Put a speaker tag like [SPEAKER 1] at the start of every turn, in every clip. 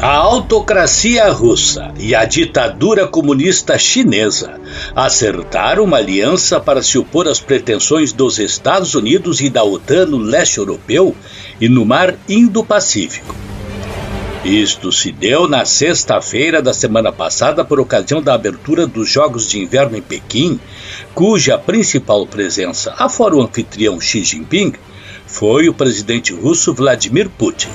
[SPEAKER 1] autocracia russa e a ditadura comunista chinesa acertaram uma aliança para se opor às pretensões dos Estados Unidos e da OTAN no leste europeu e no mar Indo-Pacífico. Isto se deu na sexta-feira da semana passada por ocasião da abertura dos Jogos de Inverno em Pequim, cuja principal presença, afora o anfitrião Xi Jinping, foi o presidente russo Vladimir Putin.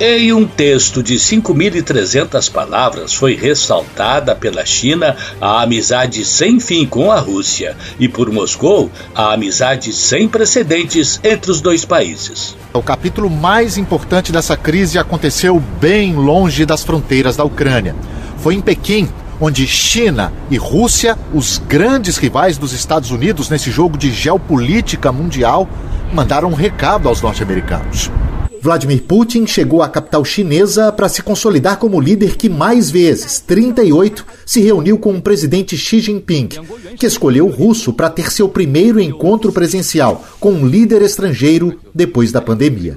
[SPEAKER 1] Em um texto de 5.300 palavras, foi ressaltada pela China a amizade sem fim com a Rússia e por Moscou a amizade sem precedentes entre os dois países.
[SPEAKER 2] O capítulo mais importante dessa crise aconteceu bem longe das fronteiras da Ucrânia. Foi em Pequim, onde China e Rússia, os grandes rivais dos Estados Unidos nesse jogo de geopolítica mundial, mandaram um recado aos norte-americanos. Vladimir Putin chegou à capital chinesa para se consolidar como líder que mais vezes, 38, se reuniu com o presidente Xi Jinping, que escolheu o russo para ter seu primeiro encontro presencial com um líder estrangeiro depois da pandemia.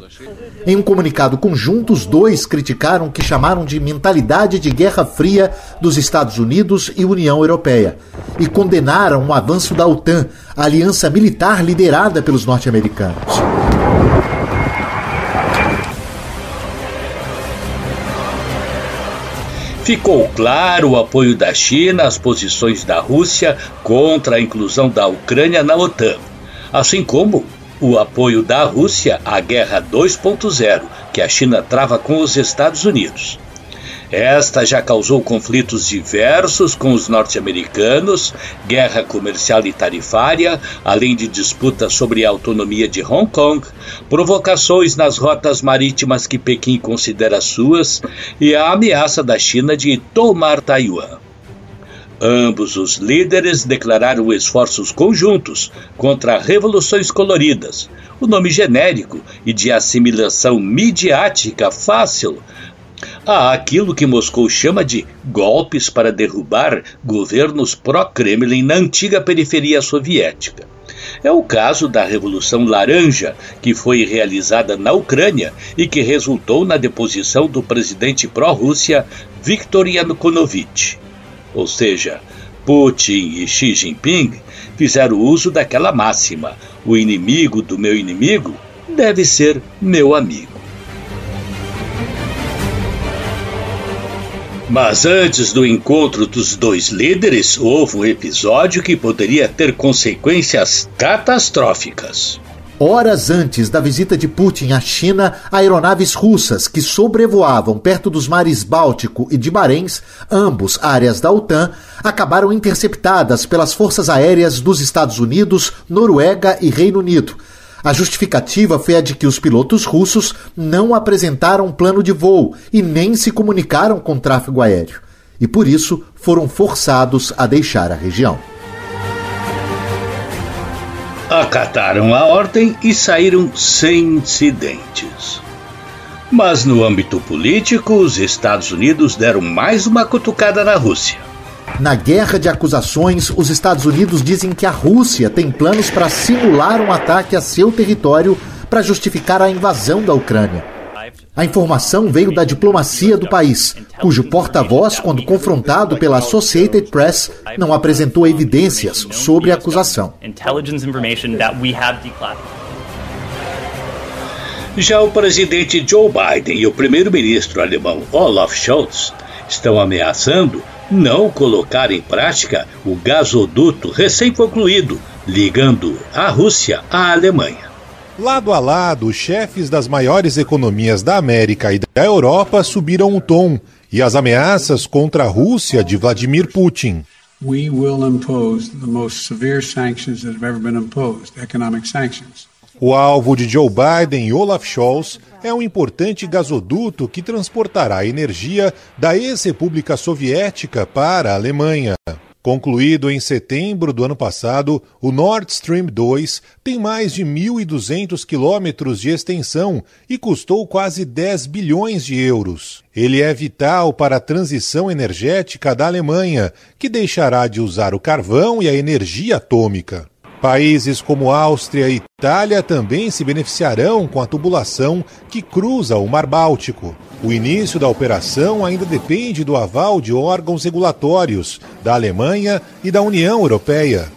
[SPEAKER 2] Em um comunicado conjunto, os dois criticaram o que chamaram de mentalidade de Guerra Fria dos Estados Unidos e União Europeia e condenaram o avanço da OTAN, a aliança militar liderada pelos norte-americanos.
[SPEAKER 1] Ficou claro o apoio da China às posições da Rússia contra a inclusão da Ucrânia na OTAN, assim como o apoio da Rússia à Guerra 2.0 que a China trava com os Estados Unidos. Esta já causou conflitos diversos com os norte-americanos, guerra comercial e tarifária, além de disputas sobre a autonomia de Hong Kong, provocações nas rotas marítimas que Pequim considera suas e a ameaça da China de tomar Taiwan. Ambos os líderes declararam esforços conjuntos contra revoluções coloridas, o nome genérico e de assimilação midiática fácil Há aquilo que Moscou chama de golpes para derrubar governos pró-Kremlin na antiga periferia soviética. É o caso da Revolução Laranja, que foi realizada na Ucrânia e que resultou na deposição do presidente pró-Rússia Viktor Yanukovych. Ou seja, Putin e Xi Jinping fizeram uso daquela máxima: o inimigo do meu inimigo deve ser meu amigo. Mas antes do encontro dos dois líderes, houve um episódio que poderia ter consequências catastróficas.
[SPEAKER 2] Horas antes da visita de Putin à China, aeronaves russas que sobrevoavam perto dos mares Báltico e de Barents, ambos áreas da OTAN, acabaram interceptadas pelas forças aéreas dos Estados Unidos, Noruega e Reino Unido a justificativa foi a de que os pilotos russos não apresentaram plano de voo e nem se comunicaram com o tráfego aéreo, e por isso foram forçados a deixar a região.
[SPEAKER 1] Acataram a ordem e saíram sem incidentes. Mas no âmbito político, os Estados Unidos deram mais uma cutucada na Rússia.
[SPEAKER 2] Na guerra de acusações, os Estados Unidos dizem que a Rússia tem planos para simular um ataque a seu território para justificar a invasão da Ucrânia. A informação veio da diplomacia do país, cujo porta-voz, quando confrontado pela Associated Press, não apresentou evidências sobre a acusação.
[SPEAKER 1] Já o presidente Joe Biden e o primeiro-ministro alemão Olaf Scholz estão ameaçando não colocar em prática o gasoduto recém-concluído ligando a Rússia à Alemanha.
[SPEAKER 3] Lado a lado, os chefes das maiores economias da América e da Europa subiram o tom e as ameaças contra a Rússia de Vladimir Putin. We will impose the most severe sanctions that have ever been imposed, economic sanctions. O alvo de Joe Biden e Olaf Scholz é um importante gasoduto que transportará energia da ex-república soviética para a Alemanha. Concluído em setembro do ano passado, o Nord Stream 2 tem mais de 1.200 quilômetros de extensão e custou quase 10 bilhões de euros. Ele é vital para a transição energética da Alemanha, que deixará de usar o carvão e a energia atômica. Países como Áustria e Itália também se beneficiarão com a tubulação que cruza o Mar Báltico. O início da operação ainda depende do aval de órgãos regulatórios da Alemanha e da União Europeia.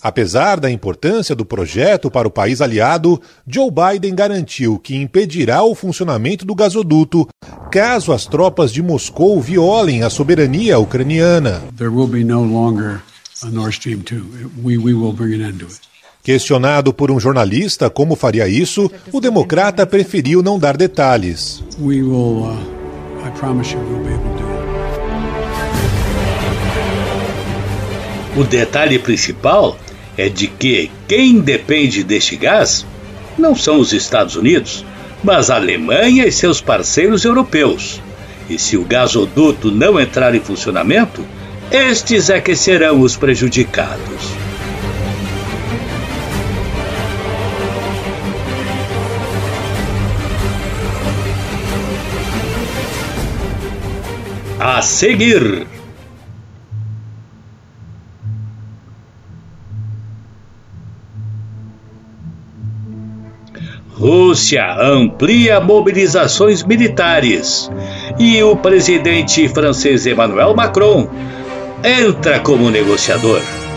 [SPEAKER 3] Apesar da importância do projeto para o país aliado, Joe Biden garantiu que impedirá o funcionamento do gasoduto caso as tropas de Moscou violem a soberania ucraniana. There will be no longer Nord Stream 2. We, we will bring an end to it. Questionado por um jornalista como faria isso, o democrata preferiu não dar detalhes. We will, uh, I promise you we'll be able to do it.
[SPEAKER 1] O detalhe principal é de que quem depende deste gás não são os Estados Unidos, mas a Alemanha e seus parceiros europeus. E se o gasoduto não entrar em funcionamento, estes é que serão os prejudicados. A seguir. Rússia amplia mobilizações militares e o presidente francês Emmanuel Macron entra como negociador.